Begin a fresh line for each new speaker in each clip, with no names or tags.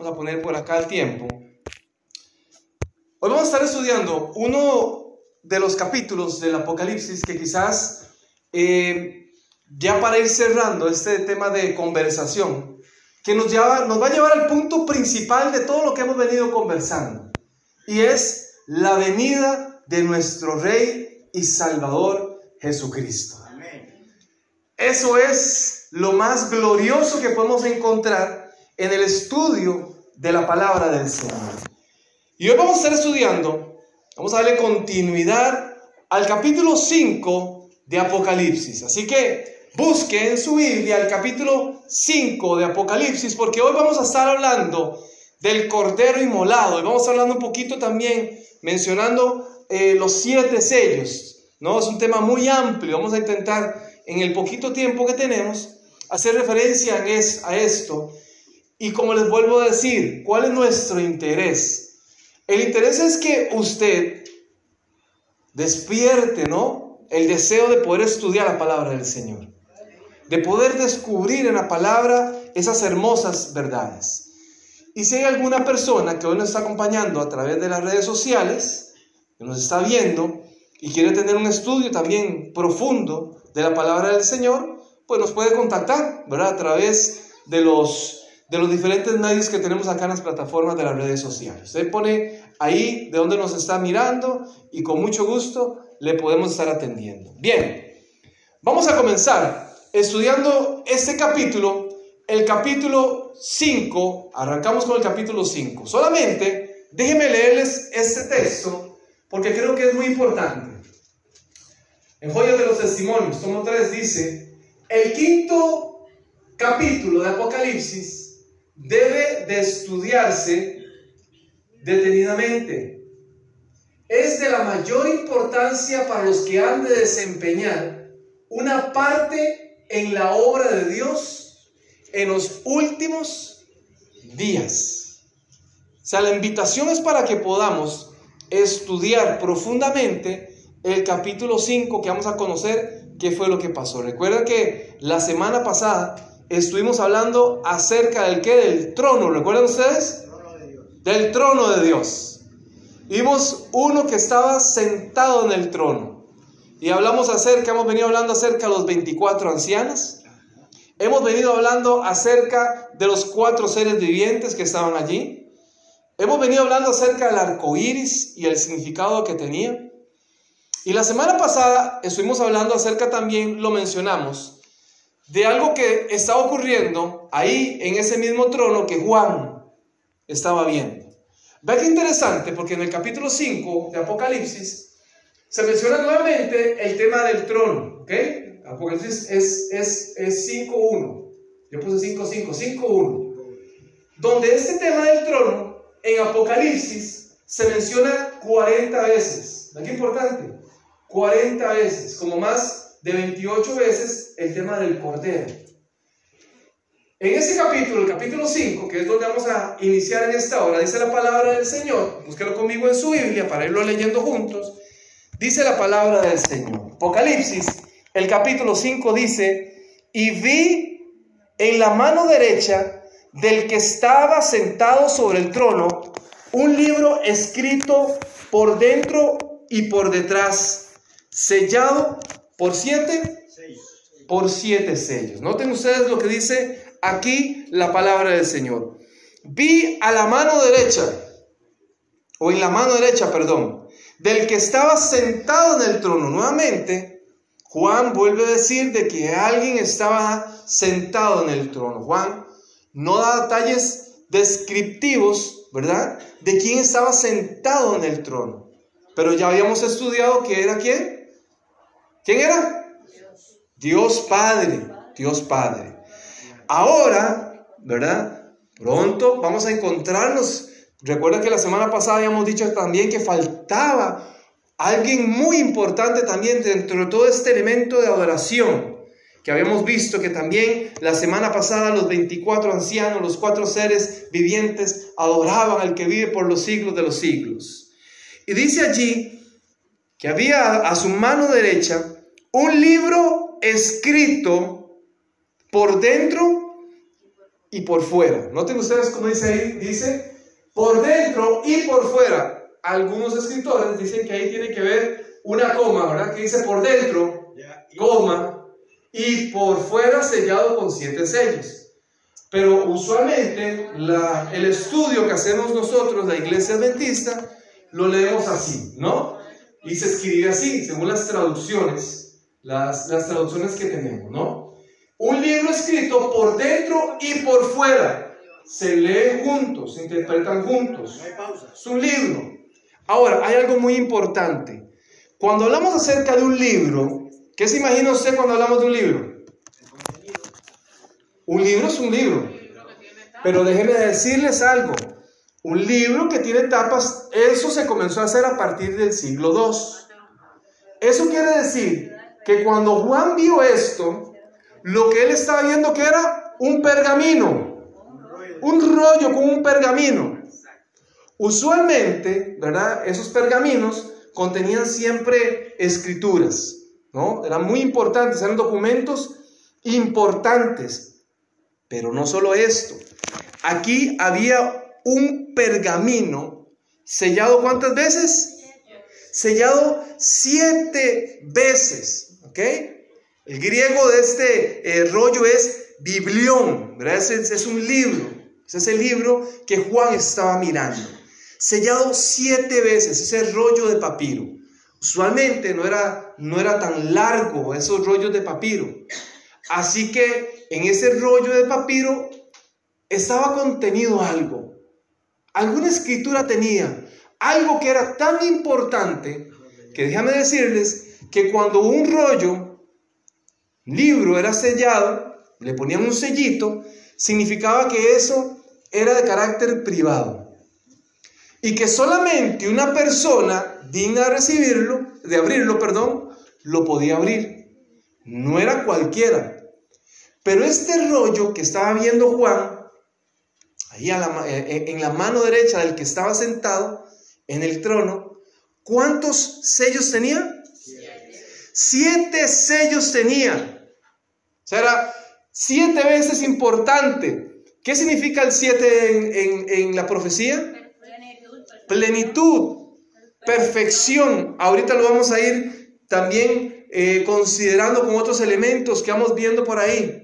Vamos a poner por acá el tiempo. Hoy vamos a estar estudiando uno de los capítulos del Apocalipsis que quizás eh, ya para ir cerrando este tema de conversación, que nos, lleva, nos va a llevar al punto principal de todo lo que hemos venido conversando, y es la venida de nuestro Rey y Salvador Jesucristo. Eso es lo más glorioso que podemos encontrar en el estudio de la palabra del Señor. Y hoy vamos a estar estudiando, vamos a darle continuidad al capítulo 5 de Apocalipsis. Así que busque en su Biblia el capítulo 5 de Apocalipsis, porque hoy vamos a estar hablando del Cordero Inmolado y vamos a estar hablando un poquito también mencionando eh, los siete sellos. ¿no? Es un tema muy amplio, vamos a intentar en el poquito tiempo que tenemos hacer referencia a esto. Y como les vuelvo a decir, ¿cuál es nuestro interés? El interés es que usted despierte, ¿no? El deseo de poder estudiar la palabra del Señor. De poder descubrir en la palabra esas hermosas verdades. Y si hay alguna persona que hoy nos está acompañando a través de las redes sociales, que nos está viendo y quiere tener un estudio también profundo de la palabra del Señor, pues nos puede contactar, ¿verdad? A través de los de los diferentes medios que tenemos acá en las plataformas de las redes sociales. Usted pone ahí de dónde nos está mirando y con mucho gusto le podemos estar atendiendo. Bien, vamos a comenzar estudiando este capítulo, el capítulo 5, arrancamos con el capítulo 5. Solamente déjenme leerles este texto porque creo que es muy importante. En Joyas de los Testimonios, tomo 3, dice, el quinto capítulo de Apocalipsis debe de estudiarse detenidamente. Es de la mayor importancia para los que han de desempeñar una parte en la obra de Dios en los últimos días. O sea, la invitación es para que podamos estudiar profundamente el capítulo 5 que vamos a conocer qué fue lo que pasó. Recuerden que la semana pasada estuvimos hablando acerca del qué, del trono, ¿recuerdan ustedes? Del trono de Dios. Vimos uno que estaba sentado en el trono. Y hablamos acerca, hemos venido hablando acerca de los 24 ancianos. Hemos venido hablando acerca de los cuatro seres vivientes que estaban allí. Hemos venido hablando acerca del arco iris y el significado que tenía. Y la semana pasada estuvimos hablando acerca también, lo mencionamos, de algo que está ocurriendo ahí en ese mismo trono que Juan estaba viendo. Ve qué interesante, porque en el capítulo 5 de Apocalipsis se menciona nuevamente el tema del trono, ¿ok? Apocalipsis es, es, es 5.1. Yo puse 5.5, 5.1. Donde este tema del trono en Apocalipsis se menciona 40 veces. ¿Ve qué importante? 40 veces, como más de 28 veces el tema del cordero. En ese capítulo, el capítulo 5, que es donde vamos a iniciar en esta hora, dice la palabra del Señor, búsquelo conmigo en su Biblia para irlo leyendo juntos, dice la palabra del Señor. Apocalipsis, el capítulo 5 dice, y vi en la mano derecha del que estaba sentado sobre el trono un libro escrito por dentro y por detrás, sellado por siete, por siete sellos. Noten ustedes lo que dice aquí la palabra del Señor. Vi a la mano derecha, o en la mano derecha, perdón, del que estaba sentado en el trono. Nuevamente, Juan vuelve a decir de que alguien estaba sentado en el trono. Juan no da detalles descriptivos, ¿verdad? De quién estaba sentado en el trono. Pero ya habíamos estudiado que era quién? ¿Quién era? Dios Padre, Dios Padre. Ahora, ¿verdad? Pronto vamos a encontrarnos. Recuerda que la semana pasada habíamos dicho también que faltaba alguien muy importante también dentro de todo este elemento de adoración que habíamos visto que también la semana pasada los 24 ancianos, los cuatro seres vivientes, adoraban al que vive por los siglos de los siglos. Y dice allí que había a su mano derecha un libro escrito por dentro y por fuera. Noten ustedes cómo dice ahí, dice por dentro y por fuera. Algunos escritores dicen que ahí tiene que ver una coma, ¿verdad? Que dice por dentro, coma, y por fuera sellado con siete sellos. Pero usualmente el estudio que hacemos nosotros, la iglesia adventista, lo leemos así, ¿no? Y se escribe así, según las traducciones, las, las traducciones que tenemos, ¿no? Un libro escrito por dentro y por fuera. Se lee juntos, se interpretan juntos. Es un libro. Ahora, hay algo muy importante. Cuando hablamos acerca de un libro, ¿qué se imagina usted cuando hablamos de un libro? Un libro es un libro. Pero déjenme decirles algo. Un libro que tiene tapas, eso se comenzó a hacer a partir del siglo II. Eso quiere decir que cuando Juan vio esto, lo que él estaba viendo que era un pergamino, un rollo con un pergamino. Usualmente, ¿verdad? Esos pergaminos contenían siempre escrituras, ¿no? Eran muy importantes, eran documentos importantes. Pero no solo esto. Aquí había un pergamino sellado cuántas veces? Sellado siete veces. ¿Ok? El griego de este eh, rollo es biblión. ¿verdad? Es, un libro. Ese es el libro que Juan estaba mirando. Sellado siete veces, ese rollo de papiro. Usualmente no era, no era tan largo esos rollos de papiro. Así que en ese rollo de papiro estaba contenido algo. Alguna escritura tenía. Algo que era tan importante que déjame decirles que cuando un rollo, libro era sellado, le ponían un sellito, significaba que eso era de carácter privado. Y que solamente una persona digna de recibirlo, de abrirlo, perdón, lo podía abrir. No era cualquiera. Pero este rollo que estaba viendo Juan, ahí eh, eh, en la mano derecha del que estaba sentado en el trono, ¿cuántos sellos tenía? Siete, sellos tenía. O sea, era siete veces importante. ¿Qué significa el siete en, la profecía? Plenitud, perfección. Ahorita lo vamos a ir también eh, considerando con otros elementos que vamos viendo por ahí.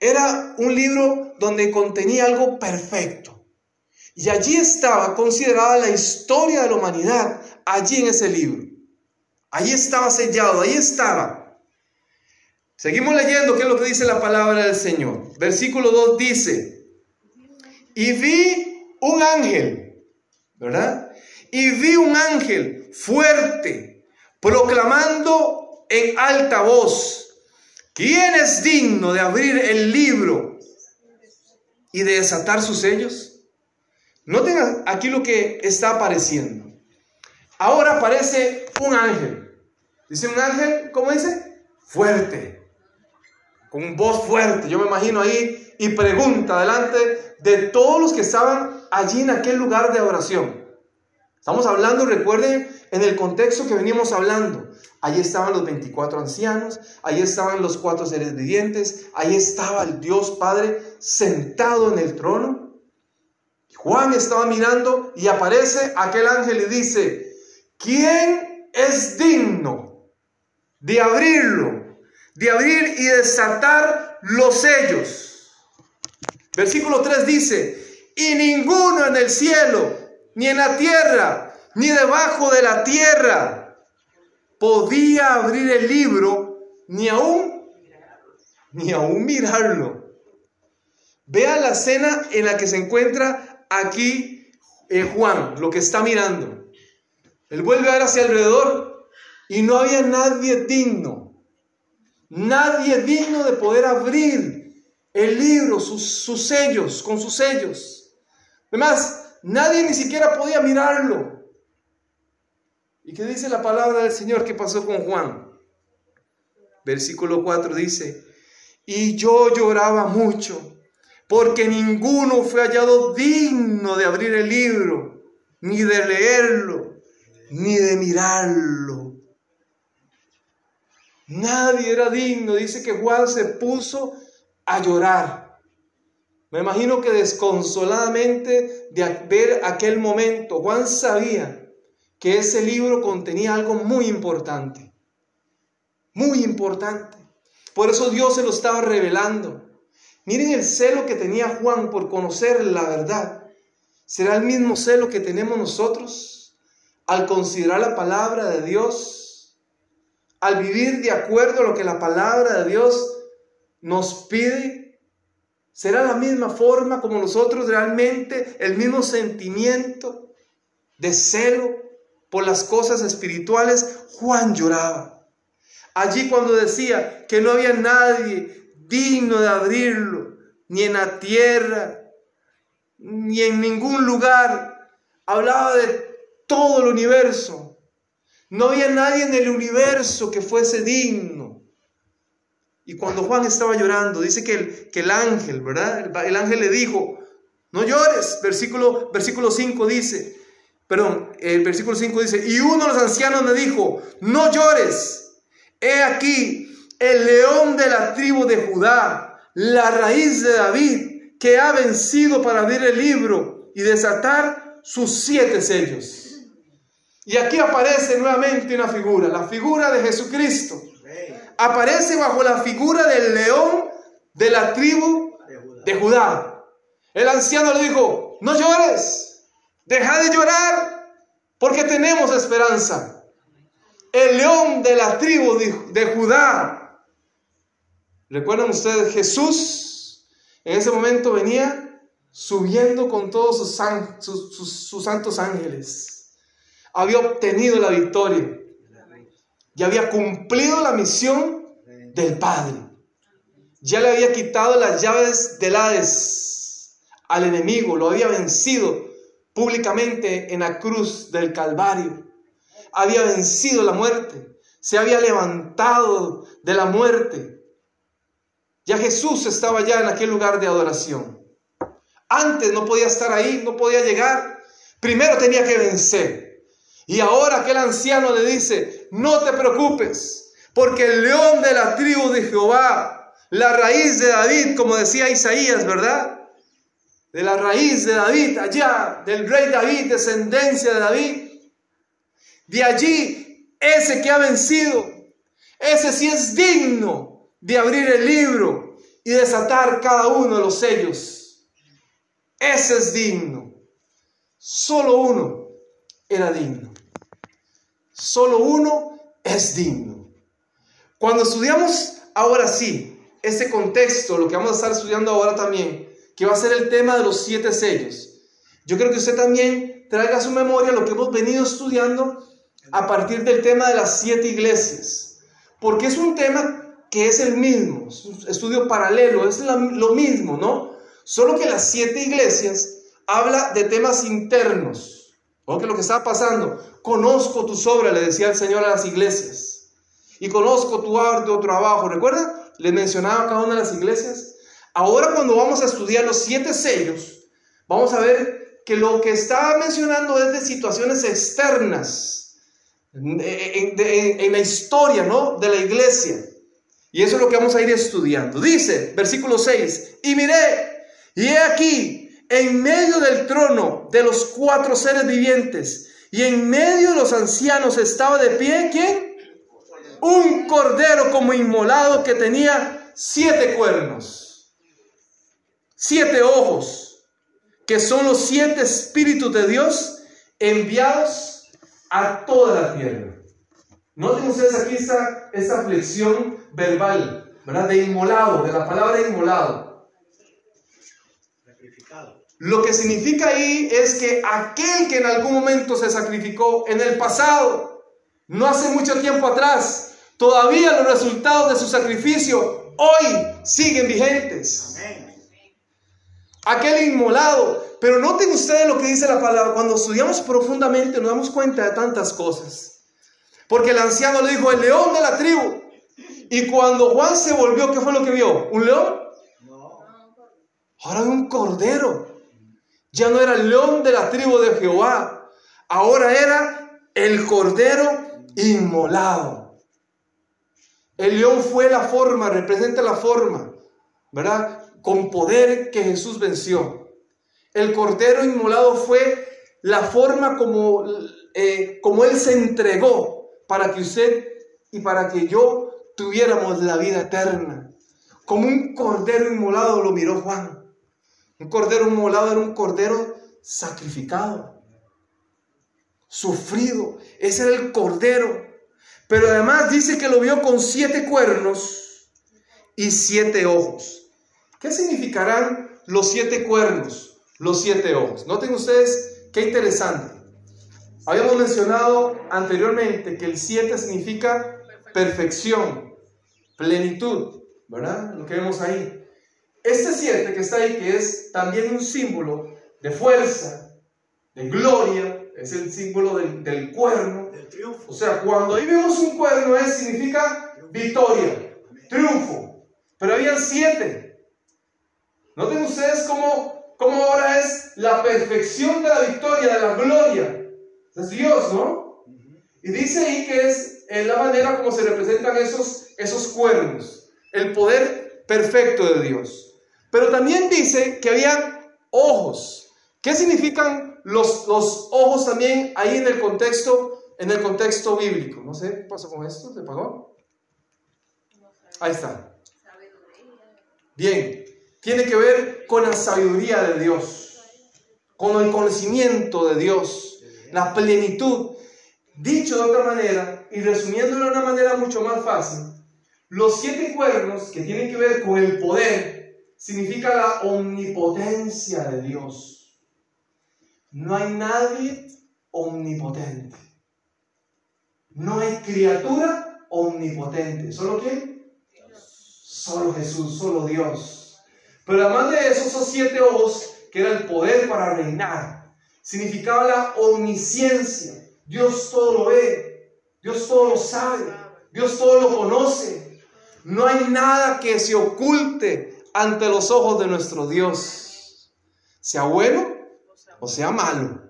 Era un libro donde contenía algo perfecto. Y allí estaba considerada la historia de la humanidad, allí en ese libro. Allí estaba sellado, ahí estaba. Seguimos leyendo qué es lo que dice la palabra del Señor. Versículo 2 dice, y vi un ángel, ¿verdad? Y vi un ángel fuerte, proclamando en alta voz, ¿Quién es digno de abrir el libro y de desatar sus sellos? Noten aquí lo que está apareciendo. Ahora aparece un ángel. Dice un ángel, ¿cómo dice? Fuerte. Con voz fuerte. Yo me imagino ahí y pregunta delante de todos los que estaban allí en aquel lugar de oración. Estamos hablando, recuerden, en el contexto que venimos hablando. Allí estaban los 24 ancianos, allí estaban los cuatro seres vivientes, ahí estaba el Dios Padre sentado en el trono. Juan estaba mirando y aparece aquel ángel y dice, ¿quién es digno de abrirlo, de abrir y desatar los sellos? Versículo 3 dice, y ninguno en el cielo, ni en la tierra, ni debajo de la tierra podía abrir el libro ni aún, ni aún mirarlo. Vea la escena en la que se encuentra aquí eh, Juan, lo que está mirando. Él vuelve a ver hacia alrededor y no había nadie digno, nadie digno de poder abrir el libro, sus, sus sellos, con sus sellos. Además, nadie ni siquiera podía mirarlo. ¿Y qué dice la palabra del Señor que pasó con Juan? Versículo 4 dice, y yo lloraba mucho, porque ninguno fue hallado digno de abrir el libro, ni de leerlo, ni de mirarlo. Nadie era digno. Dice que Juan se puso a llorar. Me imagino que desconsoladamente de ver aquel momento, Juan sabía que ese libro contenía algo muy importante, muy importante. Por eso Dios se lo estaba revelando. Miren el celo que tenía Juan por conocer la verdad. ¿Será el mismo celo que tenemos nosotros al considerar la palabra de Dios? Al vivir de acuerdo a lo que la palabra de Dios nos pide. ¿Será la misma forma como nosotros realmente, el mismo sentimiento de celo por las cosas espirituales? Juan lloraba. Allí cuando decía que no había nadie digno de abrirlo, ni en la tierra, ni en ningún lugar. Hablaba de todo el universo. No había nadie en el universo que fuese digno. Y cuando Juan estaba llorando, dice que el, que el ángel, ¿verdad? El, ángel le dijo, no llores. Versículo, versículo 5 dice, perdón, el versículo 5 dice, y uno de los ancianos me dijo, no llores. He aquí el león de la tribu de Judá, la raíz de David, que ha vencido para abrir el libro y desatar sus siete sellos. Y aquí aparece nuevamente una figura, la figura de Jesucristo. Aparece bajo la figura del león de la tribu de Judá. El anciano le dijo, no llores, deja de llorar, porque tenemos esperanza el león de la tribu de, Judá. ¿Recuerdan ustedes? Jesús en ese momento venía subiendo con todos sus, sus santos ángeles. Había obtenido la victoria y había cumplido la misión del Padre. Ya le había quitado las llaves del Hades al enemigo, lo había vencido públicamente en la cruz del Calvario había vencido la muerte, se había levantado de la muerte. Ya Jesús estaba ya en aquel lugar de adoración. Antes no podía estar ahí, no podía llegar. Primero tenía que vencer. Y ahora aquel anciano le dice, no te preocupes, porque el león de la tribu de Jehová, la raíz de David, como decía Isaías, ¿verdad? De la raíz de David, allá, del rey David, descendencia de David, de allí, ese que ha vencido, ese sí es digno de abrir el libro y desatar cada uno de los sellos. Ese es digno. Solo uno era digno. Solo uno es digno. Cuando estudiamos ahora sí, este contexto, lo que vamos a estar estudiando ahora también, que va a ser el tema de los siete sellos, yo creo que usted también traiga a su memoria lo que hemos venido estudiando a partir del tema de las siete iglesias, porque es un tema que es el mismo, es un estudio paralelo, es lo mismo, ¿no? Solo que las siete iglesias habla de temas internos, que lo que está pasando, conozco tus obras, le decía el Señor a las iglesias, y conozco tu arduo trabajo, ¿recuerda? Le mencionaba cada una de las iglesias. Ahora cuando vamos a estudiar los siete sellos, vamos a ver que lo que está mencionando es de situaciones externas, en, la historia ¿no? de la iglesia. Y eso es lo que vamos a ir estudiando. Dice, versículo 6, y miré, y he aquí, en medio del trono de los cuatro seres vivientes, y en medio de los ancianos estaba de pie, ¿quién? Un cordero como inmolado que tenía siete cuernos, siete ojos, que son los siete espíritus de Dios enviados a toda la tierra. Noten ustedes aquí esta, esta flexión verbal, ¿verdad? De inmolado, de la palabra inmolado. Lo que significa ahí es que aquel que en algún momento se sacrificó en el pasado, no hace mucho tiempo atrás, todavía los resultados de su sacrificio hoy siguen vigentes. Aquel inmolado pero noten ustedes lo que dice la palabra. Cuando estudiamos profundamente nos damos cuenta de tantas cosas. Porque el anciano le dijo, el león de la tribu. Y cuando Juan se volvió, ¿qué fue lo que vio? ¿Un león? Ahora un cordero. Ya no era el león de la tribu de Jehová. Ahora era el cordero inmolado. El león fue la forma, representa la forma, ¿verdad? Con poder que Jesús venció. El cordero inmolado fue la forma como, eh, como Él se entregó para que usted y para que yo tuviéramos la vida eterna. Como un cordero inmolado lo miró Juan. Un cordero inmolado era un cordero sacrificado, sufrido. Ese era el cordero. Pero además dice que lo vio con siete cuernos y siete ojos. ¿Qué significarán los siete cuernos, los siete ojos? Noten ustedes qué interesante. Habíamos mencionado anteriormente que el siete significa perfección, plenitud, ¿verdad? Lo que vemos ahí. Este siete que está ahí, que es también un símbolo de fuerza, de gloria, es el símbolo del, cuerno. Del triunfo. O sea, cuando ahí vemos un cuerno, es, significa victoria, triunfo. Pero habían siete. Noten ustedes cómo, cómo ahora es la perfección de la victoria, de la gloria. Es Dios, ¿no? Y dice ahí que es, en la manera como se representan esos, esos cuernos, el poder perfecto de Dios. Pero también dice que había ojos. ¿Qué significan los, los ojos también ahí en el contexto, en el contexto bíblico? No sé, ¿qué pasó con esto? ¿Se pagó? Ahí está. Bien, tiene que ver con la sabiduría de Dios, con el conocimiento de Dios, la plenitud. Dicho de otra manera, y resumiéndolo de una manera mucho más fácil, los siete cuernos que tienen que ver con el poder, significa la omnipotencia de Dios. No hay nadie omnipotente. No hay criatura omnipotente. ¿Solo quién? Solo Jesús, solo Dios. Pero además de eso, esos siete ojos, que era el poder para reinar, significaba la omnisciencia. Dios todo lo ve, Dios todo lo sabe, Dios todo lo conoce. No hay nada que se oculte ante los ojos de nuestro Dios, sea bueno o sea malo.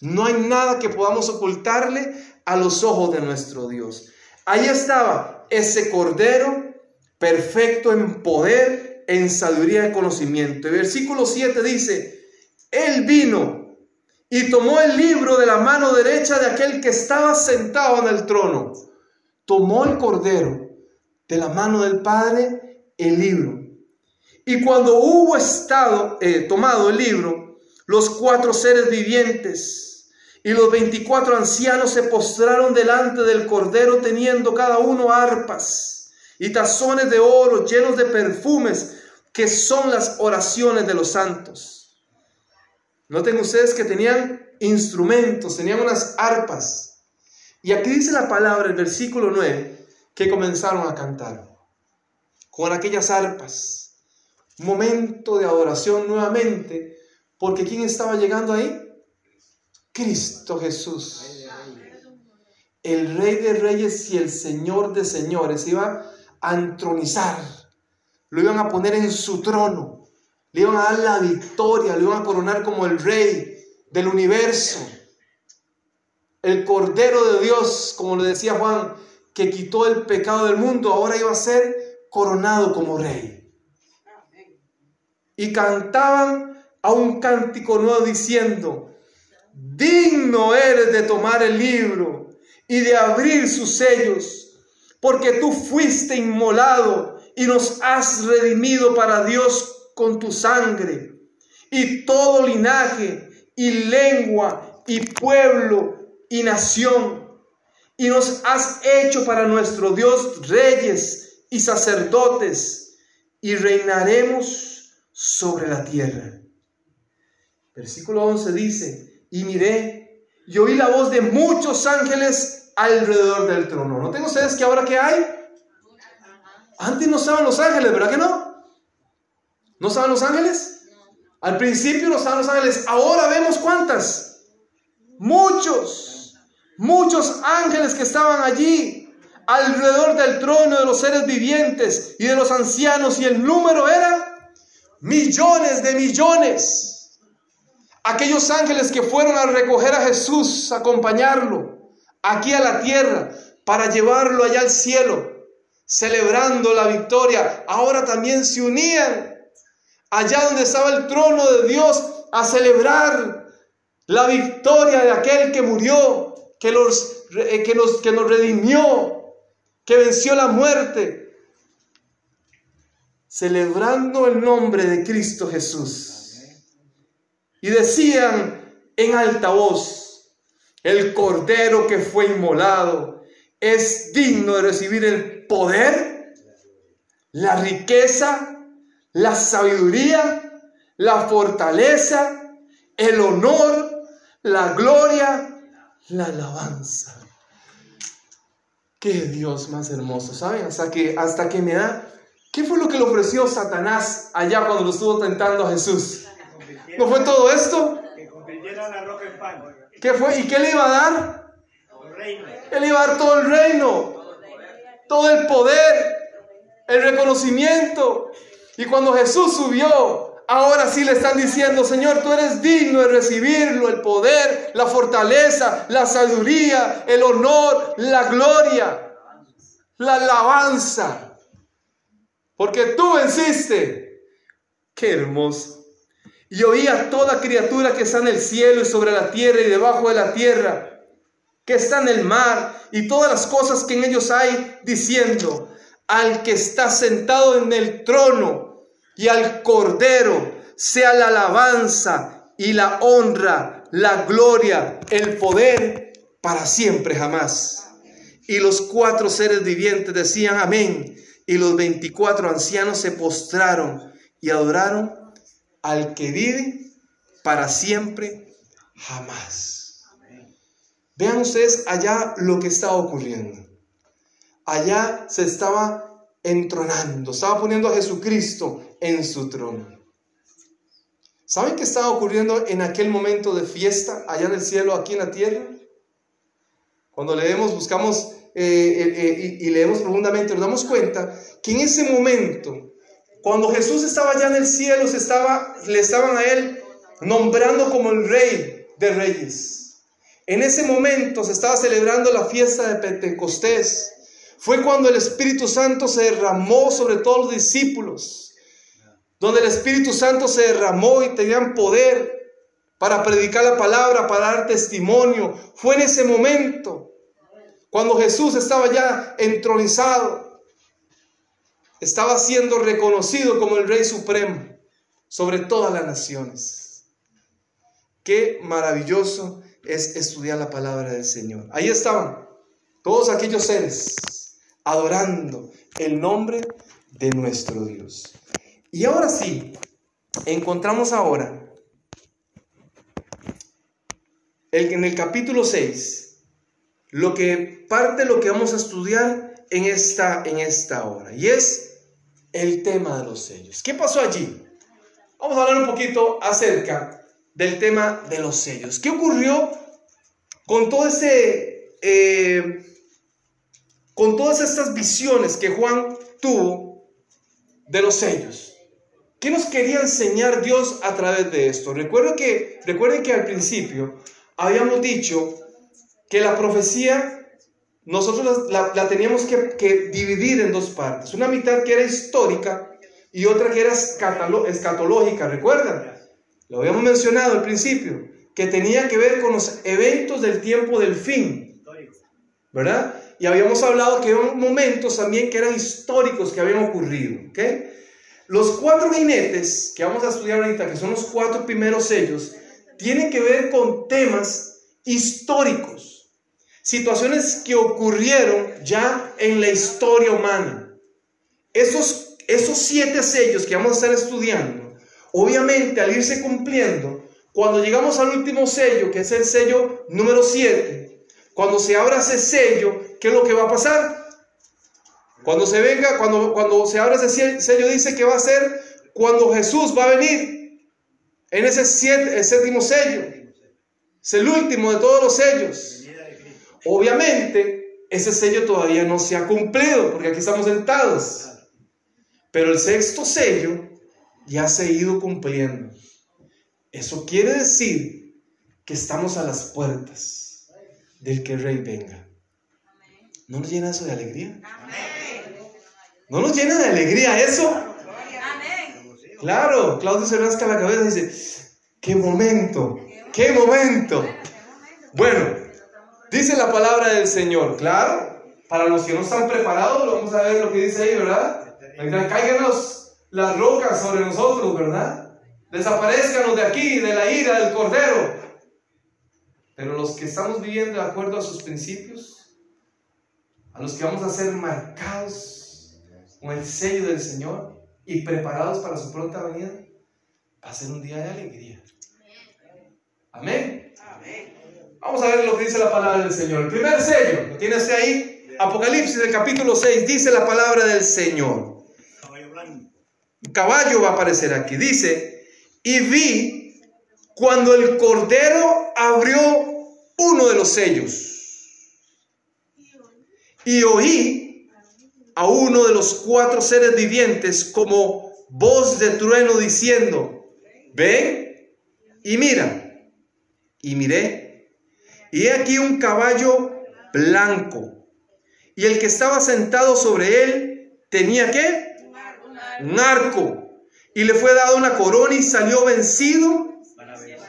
No hay nada que podamos ocultarle a los ojos de nuestro Dios. Ahí estaba ese cordero perfecto en poder, en sabiduría y conocimiento. El versículo 7 dice, Él vino y tomó el libro de la mano derecha de aquel que estaba sentado en el trono. Tomó el cordero de la mano del Padre, el libro y cuando hubo estado eh, tomado el libro, los cuatro seres vivientes y los veinticuatro ancianos se postraron delante del Cordero teniendo cada uno arpas y tazones de oro llenos de perfumes que son las oraciones de los santos. Noten ustedes que tenían instrumentos, tenían unas arpas. Y aquí dice la palabra, el versículo 9, que comenzaron a cantar con aquellas arpas momento de adoración nuevamente, porque ¿quién estaba llegando ahí? Cristo Jesús. El Rey de Reyes y el Señor de Señores iba a entronizar, lo iban a poner en su trono, le iban a dar la victoria, lo iban a coronar como el Rey del universo. El Cordero de Dios, como le decía Juan, que quitó el pecado del mundo, ahora iba a ser coronado como Rey. Y cantaban a un cántico nuevo diciendo, digno eres de tomar el libro y de abrir sus sellos, porque tú fuiste inmolado y nos has redimido para Dios con tu sangre, y todo linaje y lengua y pueblo y nación, y nos has hecho para nuestro Dios reyes y sacerdotes, y reinaremos sobre la tierra. Versículo 11 dice, y miré y oí la voz de muchos ángeles alrededor del trono. ¿No tengo ustedes que ahora qué hay? Antes no estaban los ángeles, ¿verdad que no? ¿No estaban los ángeles? Al principio no estaban los ángeles. Ahora vemos cuántas. Muchos, muchos ángeles que estaban allí alrededor del trono de los seres vivientes y de los ancianos y el número era millones de millones. Aquellos ángeles que fueron a recoger a Jesús, a acompañarlo aquí a la tierra para llevarlo allá al cielo, celebrando la victoria, ahora también se unían allá donde estaba el trono de Dios, a celebrar la victoria de aquel que murió, que, los, eh, que, nos, que nos redimió, que venció la muerte, celebrando el nombre de Cristo Jesús. Y decían en alta voz, el cordero que fue inmolado es digno de recibir el poder, la riqueza, la sabiduría, la fortaleza, el honor, la gloria, la alabanza. Qué Dios más hermoso, ¿saben? Hasta que, hasta que me da... ¿Qué fue lo que le ofreció Satanás allá cuando lo estuvo tentando a Jesús? ¿No fue todo esto? ¿Qué fue? ¿Y qué le iba a dar? Él iba a dar todo el reino, todo el poder, el reconocimiento. Y cuando Jesús subió, ahora sí le están diciendo, Señor, tú eres digno de recibirlo, el poder, la fortaleza, la sabiduría, el honor, la gloria, la alabanza. Porque tú venciste. Qué hermoso. Y oía toda criatura que está en el cielo y sobre la tierra y debajo de la tierra, que está en el mar y todas las cosas que en ellos hay, diciendo, al que está sentado en el trono y al cordero sea la alabanza y la honra, la gloria, el poder para siempre jamás. Y los cuatro seres vivientes decían amén. Y los veinticuatro ancianos se postraron y adoraron al que vive para siempre jamás. Vean ustedes allá lo que estaba ocurriendo allá se estaba entronando, estaba poniendo a Jesucristo en su trono. ¿Saben qué estaba ocurriendo en aquel momento de fiesta allá en el cielo, aquí en la tierra? Cuando leemos, buscamos eh, eh, eh, y, leemos profundamente, nos damos cuenta que en ese momento, cuando Jesús estaba allá en el cielo, se estaba, le estaban a él nombrando como el rey de reyes. En ese momento se estaba celebrando la fiesta de Pentecostés. Fue cuando el Espíritu Santo se derramó sobre todos los discípulos, donde el Espíritu Santo se derramó y tenían poder para predicar la palabra, para dar testimonio. Fue en ese momento, cuando Jesús estaba ya entronizado, estaba siendo reconocido como el Rey Supremo sobre todas las naciones. Qué maravilloso es estudiar la palabra del Señor. Ahí estaban todos aquellos seres adorando el nombre de nuestro Dios. Y ahora sí, encontramos ahora en el capítulo 6 lo que parte de lo que vamos a estudiar en esta, en esta hora y es el tema de los sellos. ¿Qué pasó allí? Vamos a hablar un poquito acerca del tema de los sellos. ¿Qué ocurrió con todo ese eh, con todas estas visiones que Juan tuvo de los sellos. ¿Qué nos quería enseñar Dios a través de esto? Recuerden que, recuerden que al principio habíamos dicho que la profecía nosotros la, teníamos que, que, dividir en dos partes. Una mitad que era histórica y otra que era escatológica, ¿recuerdan? Lo habíamos mencionado al principio, que tenía que ver con los eventos del tiempo del fin, ¿verdad? Y habíamos hablado que eran momentos también que eran históricos que habían ocurrido. ¿okay? Los cuatro jinetes que vamos a estudiar ahorita, que son los cuatro primeros sellos, tienen que ver con temas históricos, situaciones que ocurrieron ya en la historia humana. Esos, esos siete sellos que vamos a estar estudiando, obviamente al irse cumpliendo, cuando llegamos al último sello, que es el sello número siete, cuando se abra ese sello, ¿qué es lo que va a pasar? Cuando se venga, cuando, cuando se abra ese sello, dice que va a ser cuando Jesús va a venir en ese siete, séptimo sello. Es el último de todos los sellos. Obviamente, ese sello todavía no se ha cumplido, porque aquí estamos sentados. Pero el sexto sello ya se ha ido cumpliendo. Eso quiere decir que estamos a las puertas del que rey venga. ¿No nos llena eso de alegría? ¿No nos llena de alegría eso? Claro, Claudio se rasca la cabeza y dice, qué momento, qué momento. Bueno, dice la palabra del Señor, claro, para los que no están preparados, vamos a ver lo que dice ahí, ¿verdad? Cáiganos las rocas sobre nosotros, ¿verdad? Desaparezcanos de aquí, de la ira del Cordero. Pero los que estamos viviendo de acuerdo a sus principios, a los que vamos a ser marcados con el sello del Señor y preparados para su pronta venida, va a ser un día de alegría. Amén. Vamos a ver lo que dice la palabra del Señor. El primer sello, ¿lo tienes ahí? Apocalipsis del capítulo 6, dice la palabra del Señor. Un caballo va a aparecer aquí. Dice, y vi cuando el cordero abrió uno de los sellos. Y oí a uno de los cuatro seres vivientes como voz de trueno diciendo, ven y mira. Y miré, y he aquí un caballo blanco, y el que estaba sentado sobre él tenía qué? Un arco, y le fue dado una corona y salió vencido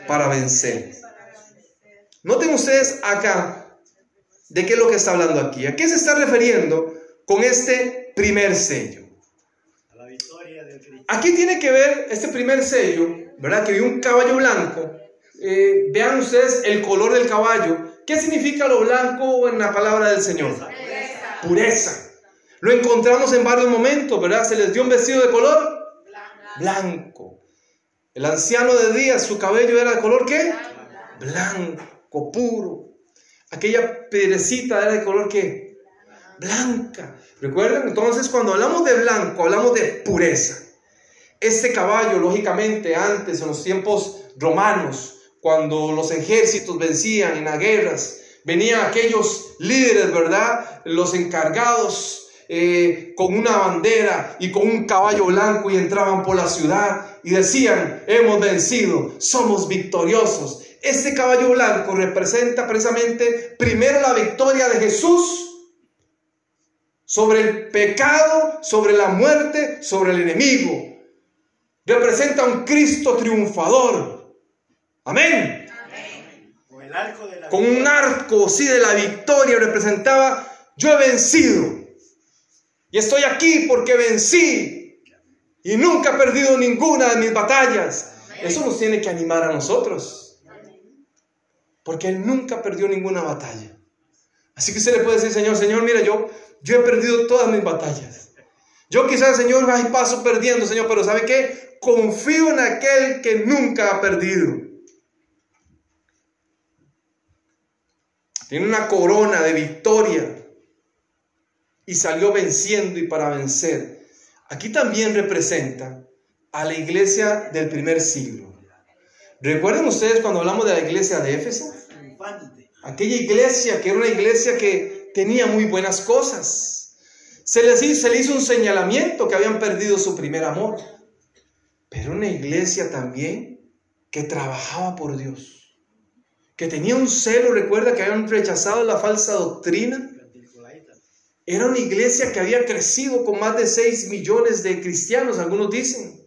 para vencer. Noten ustedes acá de qué es lo que está hablando aquí. ¿A qué se está refiriendo con este primer sello? Aquí tiene que ver este primer sello, ¿verdad? Que vi un caballo blanco. Eh, vean ustedes el color del caballo. ¿Qué significa lo blanco en la palabra del Señor? Pureza. Pureza. Lo encontramos en varios momentos, ¿verdad? Se les dio un vestido de color blanco. El anciano de día, su cabello era de color qué? Blanco puro. Aquella piedrecita era de color que blanca. ¿Recuerdan? Entonces, cuando hablamos de blanco, hablamos de pureza. Este caballo, lógicamente, antes, en los tiempos romanos, cuando los ejércitos vencían en las guerras, venían aquellos líderes, ¿verdad? Los encargados eh, con una bandera y con un caballo blanco y entraban por la ciudad y decían, hemos vencido, somos victoriosos. Este caballo blanco representa precisamente primero la victoria de Jesús sobre el pecado, sobre la muerte, sobre el enemigo. Representa un Cristo triunfador. Amén. Con, un arco, sí, de la victoria representaba, yo he vencido. Y estoy aquí porque vencí. Y nunca he perdido ninguna de mis batallas. Eso nos tiene que animar a nosotros. Porque Él nunca perdió ninguna batalla. Así que usted le puede decir, Señor, Señor, mira, yo, yo he perdido todas mis batallas. Yo quizás, Señor, ay, paso perdiendo, Señor, pero ¿sabe qué? Confío en aquel que nunca ha perdido. Tiene una corona de victoria y salió venciendo y para vencer. Aquí también representa a la iglesia del primer siglo. ¿Recuerdan ustedes cuando hablamos de la iglesia de Éfeso? Aquella iglesia que era una iglesia que tenía muy buenas cosas. Se les hizo, se le hizo un señalamiento que habían perdido su primer amor. Pero una iglesia también que trabajaba por Dios. Que tenía un celo, recuerda que habían rechazado la falsa doctrina. Era una iglesia que había crecido con más de 6 millones de cristianos, algunos dicen.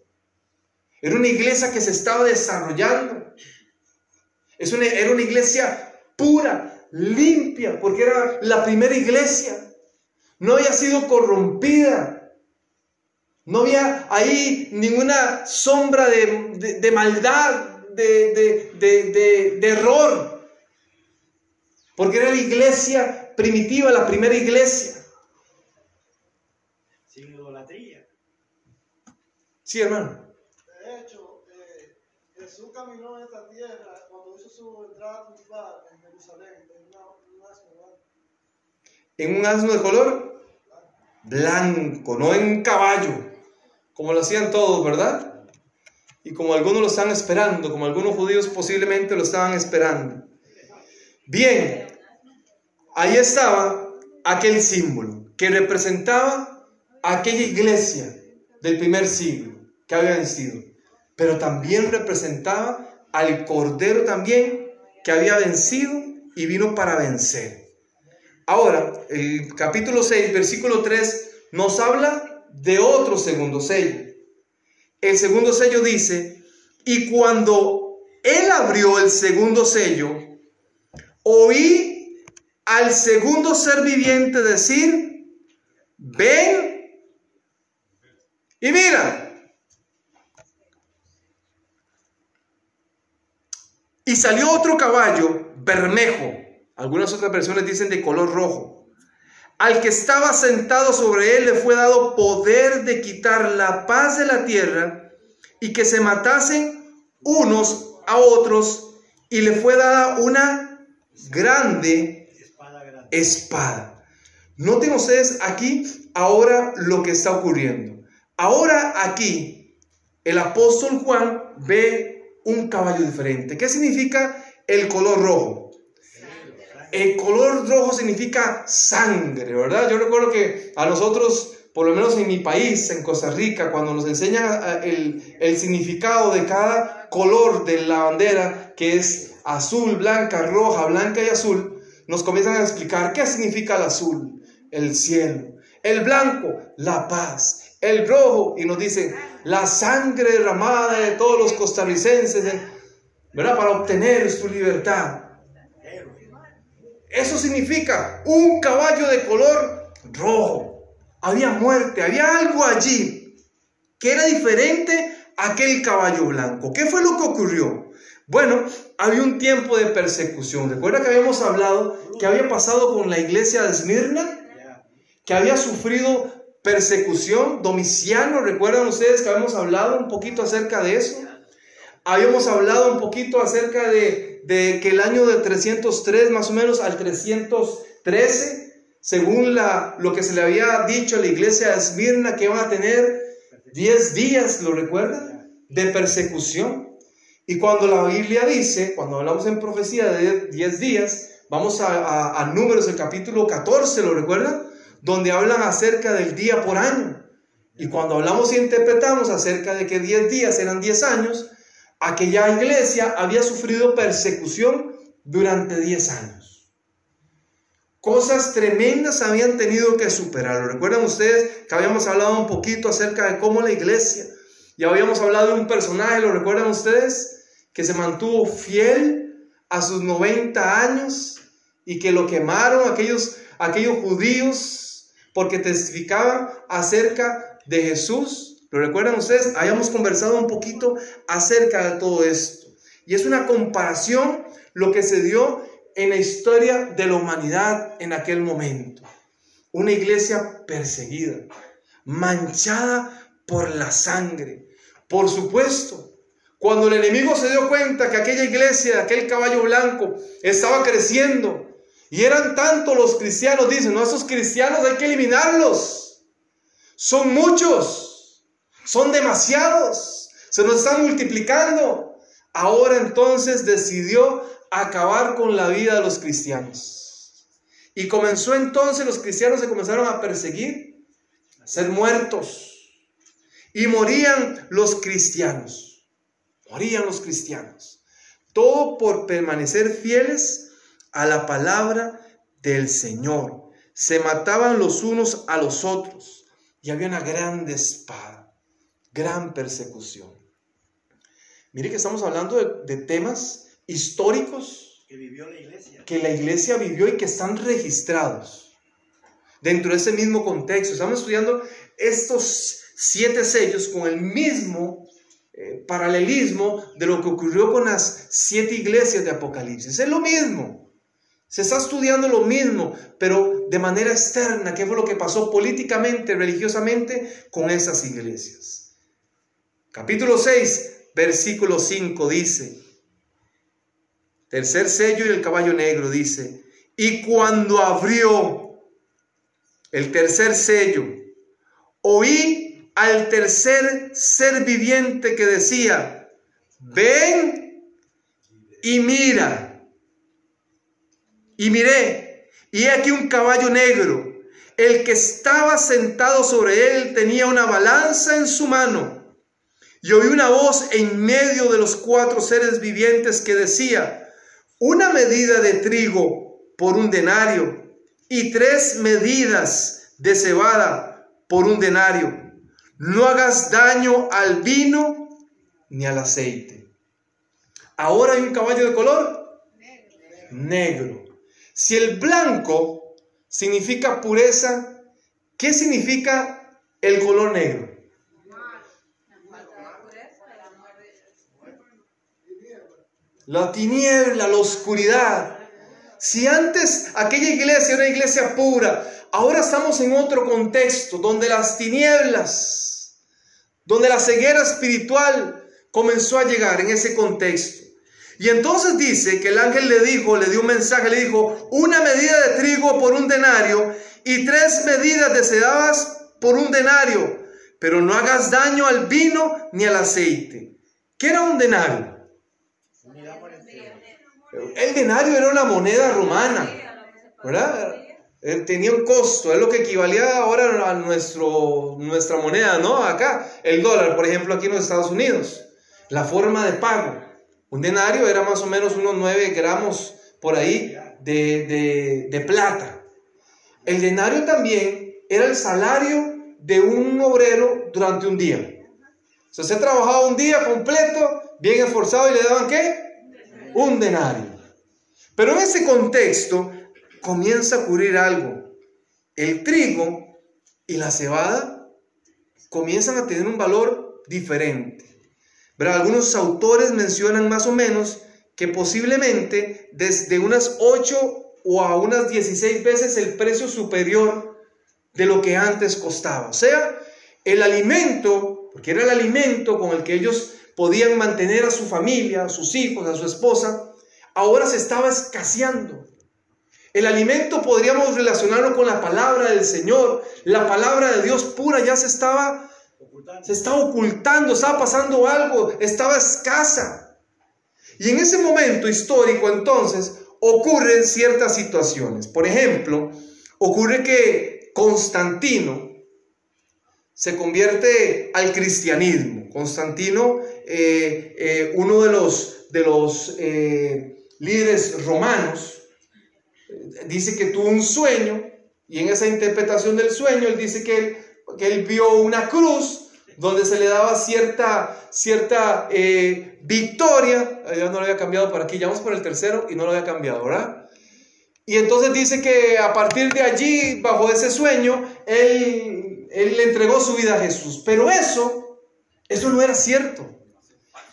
Era una iglesia que se estaba desarrollando. Es una, era una iglesia pura, limpia, porque era la primera iglesia. No había sido corrompida. No había ahí ninguna sombra de, maldad, de, de error. Porque era la iglesia primitiva, la primera iglesia.
Sin idolatría.
Sí, hermano.
Jesús caminó en esta tierra cuando hizo su entrada triunfal en Jerusalén en, un asno
¿En un asno de color? Blanco, no en un caballo, como lo hacían todos, ¿verdad? Y como algunos lo están esperando, como algunos judíos posiblemente lo estaban esperando. Bien, ahí estaba aquel símbolo que representaba aquella iglesia del primer siglo que había vencido pero también representaba al Cordero también que había vencido y vino para vencer. Ahora, el capítulo 6, versículo 3, nos habla de otro segundo sello. El segundo sello dice, y cuando él abrió el segundo sello, oí al segundo ser viviente decir, ven y mira. Y salió otro caballo, bermejo, algunas otras versiones dicen de color rojo. Al que estaba sentado sobre él le fue dado poder de quitar la paz de la tierra y que se matasen unos a otros y le fue dada una grande espada. Noten ustedes aquí ahora lo que está ocurriendo. Ahora aquí el apóstol Juan ve un caballo diferente. ¿Qué significa el color rojo? El color rojo significa sangre, ¿verdad? Yo recuerdo que a nosotros, por lo menos en mi país, en Costa Rica, cuando nos enseñan el, el significado de cada color de la bandera, que es azul, blanca, roja, blanca y azul, nos comienzan a explicar qué significa el azul, el cielo, el blanco, la paz, el rojo, y nos dice la sangre derramada de todos los costarricenses, ¿verdad? Para obtener su libertad. Eso significa un caballo de color rojo. Había muerte, había algo allí que era diferente a aquel caballo blanco. ¿Qué fue lo que ocurrió? Bueno, había un tiempo de persecución. ¿Recuerda que habíamos hablado que había pasado con la iglesia de Esmirna? Que había sufrido persecución, Domiciano, ¿recuerdan ustedes que habíamos hablado un poquito acerca de eso? Habíamos hablado un poquito acerca de, que el año de 303 más o menos al 313, según la, lo que se le había dicho a la iglesia de Esmirna, que iban a tener 10 días, ¿lo recuerdan? De persecución. Y cuando la Biblia dice, cuando hablamos en profecía de 10 días, vamos a, a, a Números, el capítulo 14, ¿lo recuerdan? donde hablan acerca del día por año. Y cuando hablamos y interpretamos acerca de que 10 días eran 10 años, aquella iglesia había sufrido persecución durante 10 años. Cosas tremendas habían tenido que superar. ¿Recuerdan ustedes que habíamos hablado un poquito acerca de cómo la iglesia, y habíamos hablado de un personaje, ¿lo recuerdan ustedes? Que se mantuvo fiel a sus 90 años y que lo quemaron aquellos, aquellos judíos porque testificaban acerca de Jesús. ¿Lo recuerdan ustedes? Habíamos conversado un poquito acerca de todo esto. Y es una comparación lo que se dio en la historia de la humanidad en aquel momento. Una iglesia perseguida, manchada por la sangre. Por supuesto, cuando el enemigo se dio cuenta que aquella iglesia, aquel caballo blanco, estaba creciendo, y eran tantos los cristianos, dicen, no, esos cristianos hay que eliminarlos. Son muchos, son demasiados, se nos están multiplicando. Ahora entonces decidió acabar con la vida de los cristianos. Y comenzó entonces, los cristianos se comenzaron a perseguir, a ser muertos. Y morían los cristianos. Morían los cristianos. Todo por permanecer fieles a la palabra del Señor. Se mataban los unos a los otros y había una gran espada, gran persecución. Mire que estamos hablando de, temas históricos
que vivió la iglesia.
Que la iglesia vivió y que están registrados dentro de ese mismo contexto. Estamos estudiando estos siete sellos con el mismo eh, paralelismo de lo que ocurrió con las siete iglesias de Apocalipsis. Es lo mismo. Se está estudiando lo mismo, pero de manera externa, qué fue lo que pasó políticamente, religiosamente con esas iglesias. Capítulo 6, versículo 5 dice, tercer sello y el caballo negro dice, y cuando abrió el tercer sello, oí al tercer ser viviente que decía, ven y mira. Y miré, y he aquí un caballo negro. El que estaba sentado sobre él tenía una balanza en su mano. Y oí una voz en medio de los cuatro seres vivientes que decía, una medida de trigo por un denario y tres medidas de cebada por un denario. no hagas daño al vino ni al aceite. Ahora hay un caballo de color negro. Si el blanco significa pureza, ¿qué significa el color negro? La tiniebla, la oscuridad. Si antes aquella iglesia era una iglesia pura, ahora estamos en otro contexto donde las tinieblas, donde la ceguera espiritual comenzó a llegar en ese contexto. Y entonces dice que el ángel le dijo, le dio un mensaje, le dijo, una medida de trigo por un denario y tres medidas de sedabas por un denario, pero no hagas daño al vino ni al aceite. ¿Qué era un denario? El denario era una moneda romana, ¿verdad? Tenía un costo, es lo que equivalía ahora a nuestro, nuestra moneda, ¿no? Acá, el dólar, por ejemplo, aquí en los Estados Unidos. La forma de pago. Un denario era más o menos unos 9 gramos por ahí de, de plata. El denario también era el salario de un obrero durante un día. O sea, se trabajaba un día completo, bien esforzado, y le daban qué? Un denario. Pero en ese contexto comienza a ocurrir algo. El trigo y la cebada comienzan a tener un valor diferente. Pero algunos autores mencionan más o menos que posiblemente desde unas 8 o a unas 16 veces el precio superior de lo que antes costaba. O sea, el alimento, porque era el alimento con el que ellos podían mantener a su familia, a sus hijos, a su esposa, ahora se estaba escaseando. El alimento podríamos relacionarlo con la palabra del Señor. La palabra de Dios pura ya se estaba se estaba ocultando, estaba pasando algo, estaba escasa. Y en ese momento histórico entonces ocurren ciertas situaciones. Por ejemplo, ocurre que Constantino se convierte al cristianismo. Constantino, eh, eh, uno de los, de los eh, líderes romanos, dice que tuvo un sueño y en esa interpretación del sueño él dice que que él vio una cruz donde se le daba cierta, cierta eh, victoria. Yo no lo había cambiado por aquí, ya vamos por el tercero y no lo había cambiado, ¿verdad? Y entonces dice que a partir de allí, bajo ese sueño, él, él le entregó su vida a Jesús. Pero eso, eso no era cierto.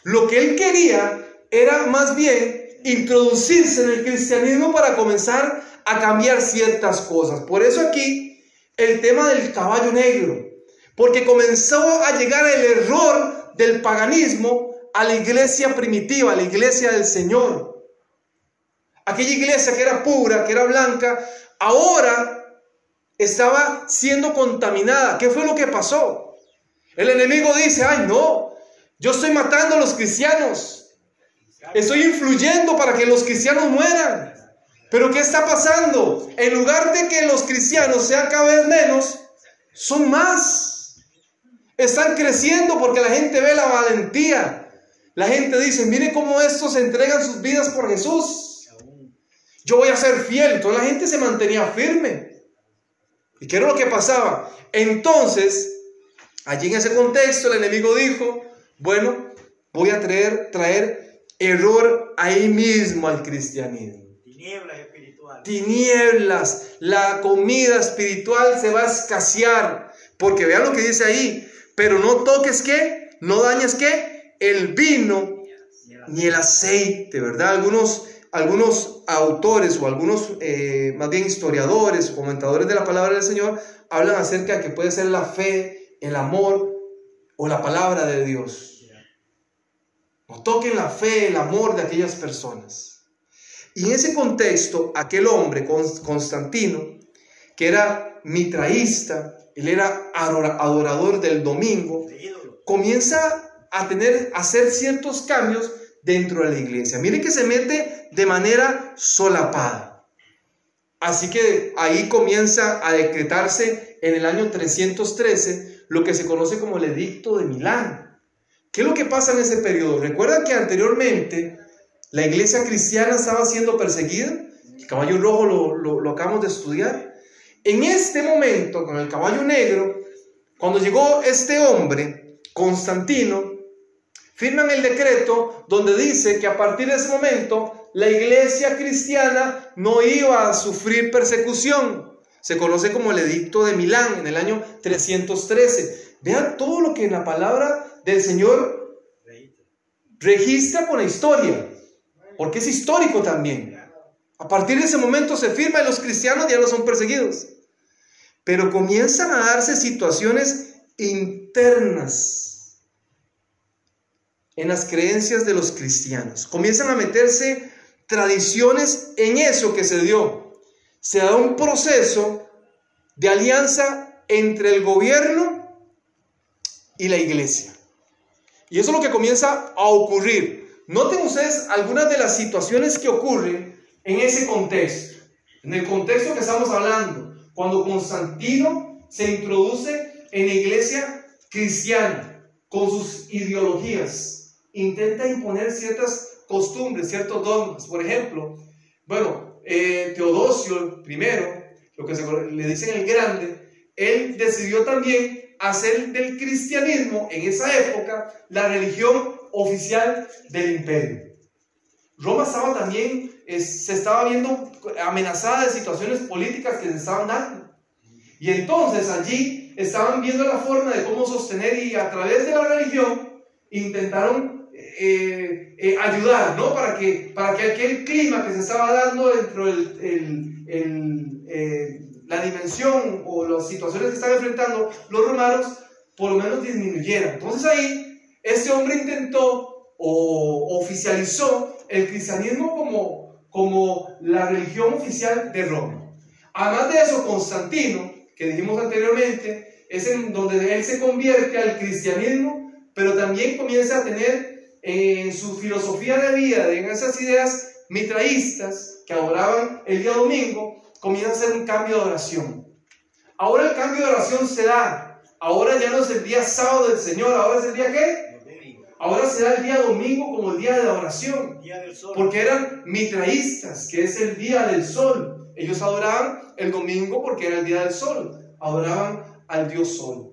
Lo que él quería era más bien introducirse en el cristianismo para comenzar a cambiar ciertas cosas. Por eso aquí el tema del caballo negro. Porque comenzó a llegar el error del paganismo a la iglesia primitiva, a la iglesia del Señor. Aquella iglesia que era pura, que era blanca, ahora estaba siendo contaminada. ¿Qué fue lo que pasó? El enemigo dice, ay no, yo estoy matando a los cristianos. Estoy influyendo para que los cristianos mueran. Pero ¿qué está pasando? En lugar de que los cristianos sean cada vez menos, son más. Están creciendo porque la gente ve la valentía. La gente dice, mire cómo estos entregan sus vidas por Jesús. Yo voy a ser fiel. Entonces la gente se mantenía firme. ¿Y qué era lo que pasaba? Entonces, allí en ese contexto, el enemigo dijo, bueno, voy a traer, traer error ahí mismo al cristianismo.
Tinieblas espirituales.
Tinieblas. La comida espiritual se va a escasear. Porque vean lo que dice ahí pero no toques qué, no dañes qué, el vino ni el aceite, ¿verdad? Algunos, algunos autores o algunos eh, más bien historiadores comentadores de la palabra del Señor hablan acerca de que puede ser la fe, el amor o la palabra de Dios. No toquen la fe, el amor de aquellas personas. Y en ese contexto, aquel hombre, Constantino, que era mitraísta, él era adorador del domingo, comienza a tener, a hacer ciertos cambios dentro de la iglesia. Mire que se mete de manera solapada. Así que ahí comienza a decretarse en el año 313 lo que se conoce como el Edicto de Milán. ¿Qué es lo que pasa en ese periodo? Recuerda que anteriormente la iglesia cristiana estaba siendo perseguida. El caballo rojo lo, lo acabamos de estudiar. En este momento, con el caballo negro, Cuando llegó este hombre, Constantino, firman el decreto donde dice que a partir de ese momento la iglesia cristiana no iba a sufrir persecución. Se conoce como el edicto de Milán en el año 313. Vean todo lo que en la palabra del Señor registra con la historia, porque es histórico también. A partir de ese momento se firma y los cristianos ya no son perseguidos. Pero comienzan a darse situaciones internas en las creencias de los cristianos. Comienzan a meterse tradiciones en eso que se dio. Se da un proceso de alianza entre el gobierno y la iglesia. Y eso es lo que comienza a ocurrir. Noten ustedes algunas de las situaciones que ocurren en ese contexto. En el contexto que estamos hablando, cuando Constantino se introduce en la iglesia cristiana con sus ideologías, intenta imponer ciertas costumbres, ciertos dogmas. Por ejemplo, bueno, eh, Teodosio I, lo que se, le dicen el grande, él decidió también hacer del cristianismo en esa época la religión oficial del imperio. Roma estaba también, se estaba viendo amenazada de situaciones políticas que se estaban dando. Y entonces allí estaban viendo la forma de cómo sostener y a través de la religión intentaron eh, eh, ayudar, ¿no? Para que, para que aquel clima que se estaba dando dentro del eh, la dimensión o las situaciones que estaban enfrentando los romanos, por lo menos disminuyera. Entonces ahí, este hombre intentó o oficializó el cristianismo como, como la religión oficial de Roma. Además de eso, Constantino, que dijimos anteriormente, es en donde él se convierte al cristianismo, pero también comienza a tener en su filosofía de vida, en esas ideas mitraístas que adoraban el día domingo, comienza a hacer un cambio de oración. Ahora el cambio de oración se da. Ahora ya no es el día sábado del Señor, ahora es el día qué? Ahora se da el día domingo como el día de la oración. Porque eran mitraístas, que es el día del sol. Ellos adoraban el domingo porque era el día del sol. Adoraban al Dios sol.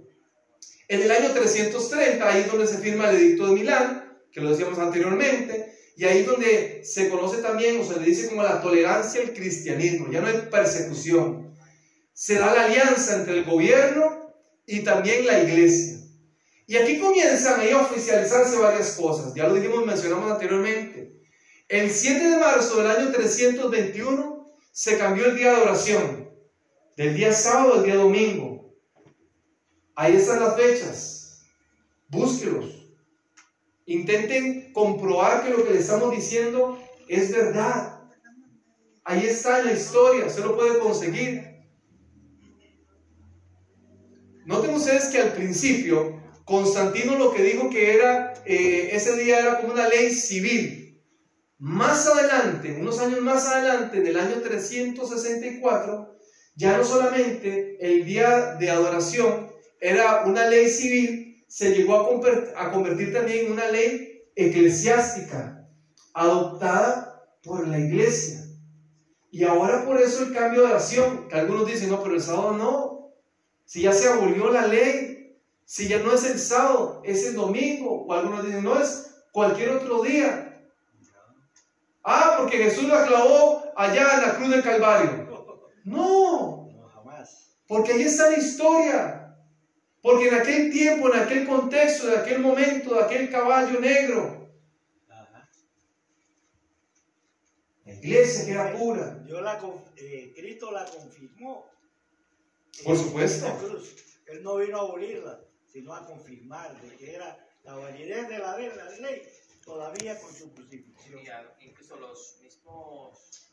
En el año 330, ahí es donde se firma el edicto de Milán, que lo decíamos anteriormente, y ahí donde se conoce también, o se le dice como la tolerancia al cristianismo, ya no hay persecución. Se da la alianza entre el gobierno y también la iglesia. Y aquí comienzan a oficializarse varias cosas, ya lo dijimos, mencionamos anteriormente. El 7 de marzo del año 321 se cambió el día de oración, del día sábado al día domingo. Ahí están las fechas, búsquelos. Intenten comprobar que lo que le estamos diciendo es verdad. Ahí está en la historia, usted lo puede conseguir. Noten ustedes que al principio Constantino lo que dijo que era, eh, ese día era como una ley civil. Más adelante, unos años más adelante, en el año 364, ya no solamente el día de adoración era una ley civil, se llegó a convertir, también en una ley eclesiástica, adoptada por la iglesia. Y ahora por eso el cambio de oración, que algunos dicen, no, pero el sábado no. Si ya se abolió la ley, si ya no es el sábado, es el domingo, o algunos dicen, no es cualquier otro día. Ah, porque Jesús la clavó allá en la cruz del Calvario. No, porque ahí está la historia. Porque en aquel tiempo, en aquel contexto, de aquel momento, de aquel caballo negro, la iglesia que era pura.
Eh, Cristo la confirmó.
Por supuesto.
Él no vino a abolirla, sino a confirmar de que era la validez de la, ley todavía con su crucifixión.
incluso los mismos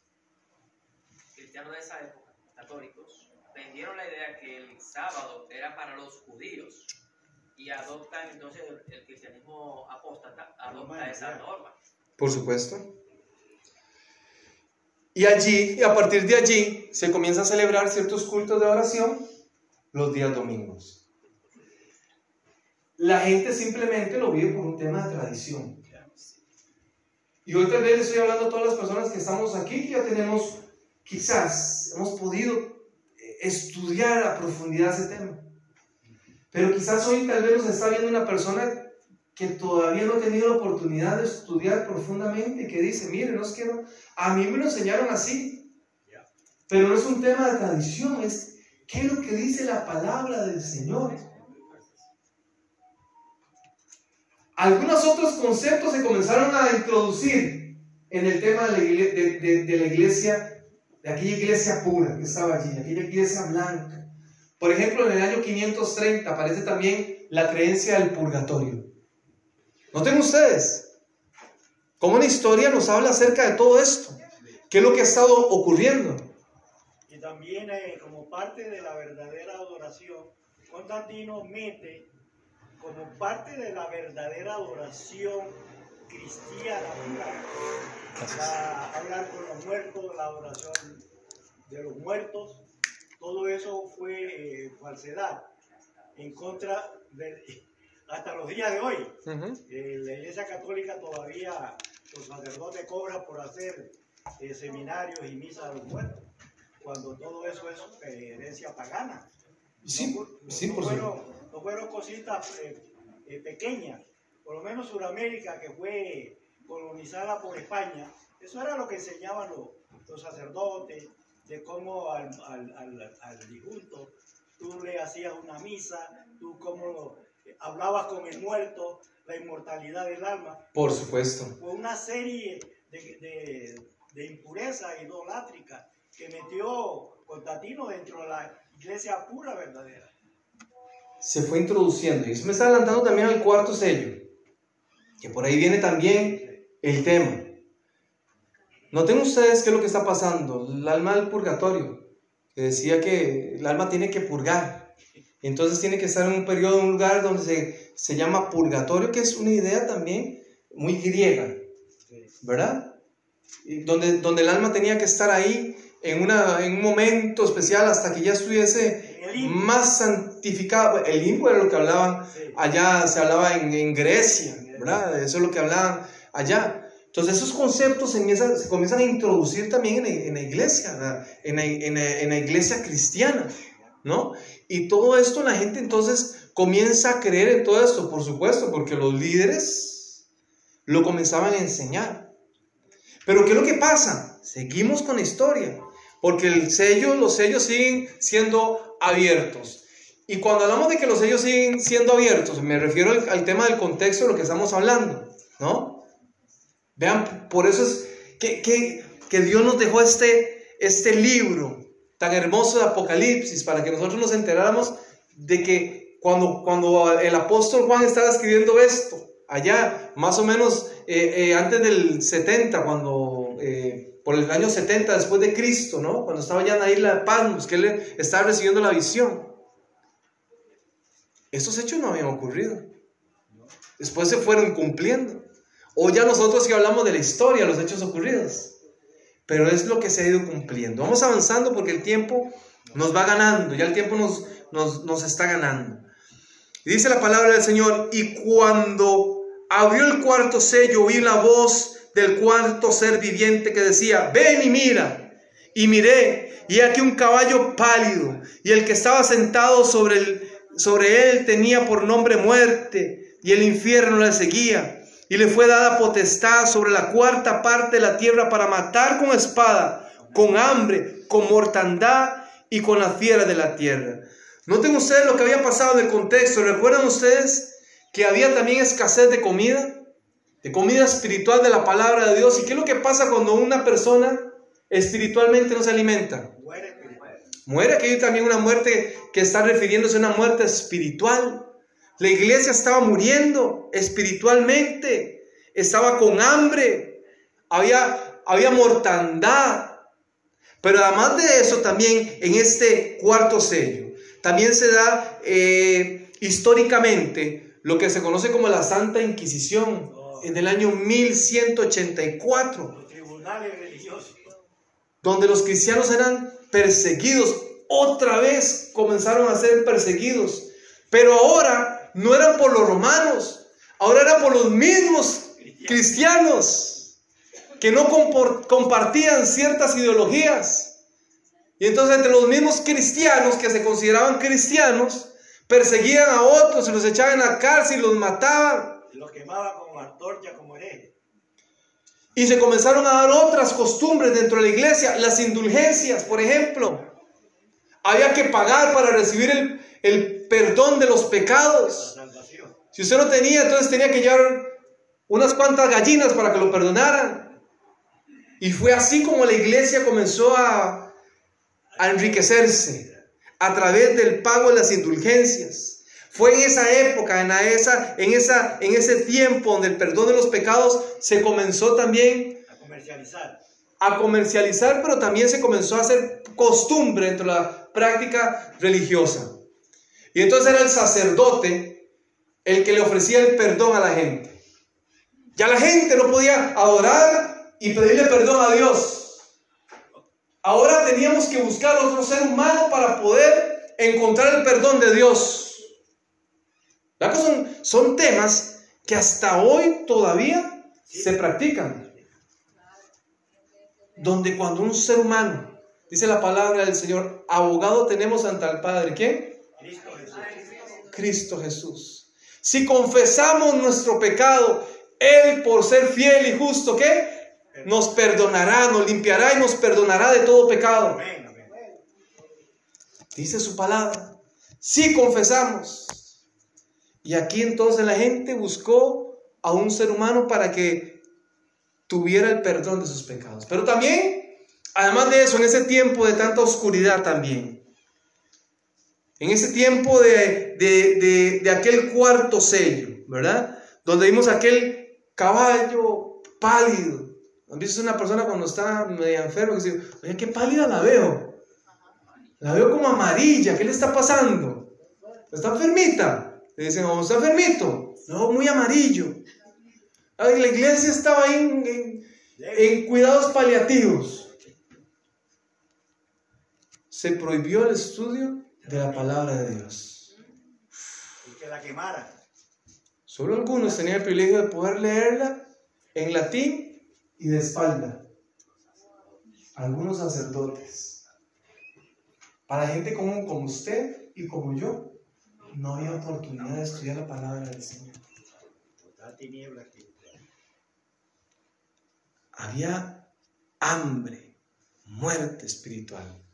cristianos de esa época, católicos, vendieron la idea que el sábado era para los judíos y adoptan entonces el, cristianismo apóstata, adopta esa norma.
Por supuesto. Y allí, y a partir de allí, se comienza a celebrar ciertos cultos de oración los días domingos. La gente simplemente lo vive por un tema de tradición. Y hoy tal vez estoy hablando a todas las personas que estamos aquí, que ya tenemos, quizás, hemos podido estudiar a profundidad ese tema. Pero quizás hoy tal vez nos está viendo una persona que todavía no ha tenido la oportunidad de estudiar profundamente que dice, mire, no es que a mí me lo enseñaron así, pero no es un tema de tradición, es qué es lo que dice la palabra del Señor. Algunos otros conceptos se comenzaron a introducir en el tema de la, iglesia, de, la iglesia, de aquella iglesia pura que estaba allí, aquella iglesia blanca. Por ejemplo, en el año 530 aparece también la creencia del purgatorio. Noten ustedes cómo una historia nos habla acerca de todo esto. ¿Qué es lo que ha estado ocurriendo?
Y también eh, como parte de la verdadera adoración, Constantino mete como parte de la verdadera adoración cristiana, hablar con los muertos, la adoración de los muertos, todo eso fue eh, falsedad en contra de, hasta los días de hoy. Eh, la Iglesia Católica todavía, los sacerdotes cobran por hacer eh, seminarios y misas a los muertos, cuando todo eso es herencia pagana.
Sí,
no,
sí, por
supuesto no fueron cositas pequeñas. Por lo menos Sudamérica, que fue colonizada por España, eso era lo que enseñaban los, los sacerdotes, de cómo al, al, al, al, difunto tú le hacías una misa, tú cómo hablabas con el muerto, la inmortalidad del alma.
Por supuesto.
Fue una serie de, de, de impureza idolátrica que metió Constantino dentro de la iglesia pura verdadera
se fue introduciendo. Y eso me está adelantando también al cuarto sello, que por ahí viene también el tema. Noten ustedes qué es lo que está pasando. El alma del purgatorio, que decía que el alma tiene que purgar. Entonces tiene que estar en un periodo, en un lugar donde se, se llama purgatorio, que es una idea también muy griega, ¿verdad? Y donde, donde el alma tenía que estar ahí en, una, en un momento especial hasta que ya estuviese más santificado. El limbo era lo que hablaban allá, se hablaba en, Grecia, ¿verdad? Eso es lo que hablaban allá. Entonces esos conceptos se comienzan, a introducir también en, la iglesia, en la, en la, iglesia cristiana, ¿no? Y todo esto la gente entonces comienza a creer en todo esto, por supuesto, porque los líderes lo comenzaban a enseñar. Pero ¿qué es lo que pasa? Seguimos con la historia, porque el sello, los sellos siguen siendo abiertos. Y cuando hablamos de que los sellos siguen siendo abiertos, me refiero al, tema del contexto de lo que estamos hablando, ¿no? Vean, por eso es que, que, Dios nos dejó este, este libro tan hermoso de Apocalipsis, para que nosotros nos enteráramos de que cuando, cuando el apóstol Juan estaba escribiendo esto, allá más o menos eh, eh, antes del 70, cuando eh, por el año 70 después de Cristo, ¿no? Cuando estaba ya en la isla de Palmos, que él estaba recibiendo la visión. Estos hechos no habían ocurrido. Después se fueron cumpliendo. O ya nosotros sí hablamos de la historia, los hechos ocurridos. Pero es lo que se ha ido cumpliendo. Vamos avanzando porque el tiempo nos va ganando, ya el tiempo nos, nos, nos está ganando. Y dice la palabra del Señor, y cuando abrió el cuarto sello, oí la voz del cuarto ser viviente que decía, ven y mira. Y miré, y aquí un caballo pálido, y el que estaba sentado sobre, sobre él tenía por nombre muerte, y el infierno le seguía. Y le fue dada potestad sobre la cuarta parte de la tierra para matar con espada, con hambre, con mortandad y con la fiera de la tierra. Noten ustedes lo que había pasado en el contexto. ¿Recuerdan ustedes que había también escasez de comida? de comida espiritual de la palabra de Dios. ¿Y qué es lo que pasa cuando una persona espiritualmente no se alimenta? Muere. Muere, aquí hay también una muerte que está refiriéndose a una muerte espiritual. La iglesia estaba muriendo espiritualmente, estaba con hambre, había, había mortandad. Pero además de eso, también en este cuarto sello, también se da eh, históricamente lo que se conoce como la Santa Inquisición en el año 1184, donde los cristianos eran perseguidos, otra vez comenzaron a ser perseguidos, pero ahora no eran por los romanos, ahora eran por los mismos cristianos que no compartían ciertas ideologías. Y entonces entre los mismos cristianos que se consideraban cristianos, perseguían a otros y los echaban en la cárcel y los mataban.
Los quemaban con antorcha como herejes.
Y se comenzaron a dar otras costumbres dentro de la iglesia, las indulgencias, por ejemplo. Había que pagar para recibir el, el perdón de los pecados. Si usted no tenía, entonces tenía que llevar unas cuantas gallinas para que lo perdonaran. Y fue así como la iglesia comenzó a, a enriquecerse a través del pago de las indulgencias. Fue en esa época, en, la- esa, en, esa, en ese tiempo donde el perdón de los pecados se comenzó también
A comercializar.
a comercializar, pero también se comenzó a hacer costumbre dentro de la práctica religiosa. Y entonces era el sacerdote el que le ofrecía el perdón a la gente. Ya la gente no podía adorar y pedirle perdón a Dios. Ahora teníamos que buscar otro ser humano para poder encontrar el perdón de Dios. ¿Verdad que Son, son temas que hasta hoy todavía se practican donde cuando un ser humano, dice la palabra del Señor, abogado tenemos ante el Padre, ¿quién?
Cristo Jesús.
Si confesamos nuestro pecado, Él por ser fiel y justo, ¿qué? Nos perdonará, nos limpiará y nos perdonará de todo pecado. Dice su palabra. Si confesamos. Y aquí entonces la gente buscó a un ser humano para que tuviera el perdón de sus pecados. Pero también, además de eso, en ese tiempo de tanta oscuridad también, en ese tiempo de, de- de- de aquel cuarto sello, ¿verdad? Donde vimos aquel caballo pálido. ¿Han visto una persona cuando está media enferma que dice, oye, qué pálida la veo? La veo como amarilla, ¿qué le está pasando? ¿Está enfermita? Le dicen, ¿o está enfermito? No, muy amarillo. La iglesia estaba ahí en- en cuidados paliativos. Se prohibió el estudio de la palabra de Dios.
Y que la quemara.
Solo algunos tenían el privilegio de poder leerla en latín y de espalda. Algunos sacerdotes. Para gente común como usted y como yo, no había oportunidad de estudiar la palabra del Señor. Había hambre, muerte espiritual.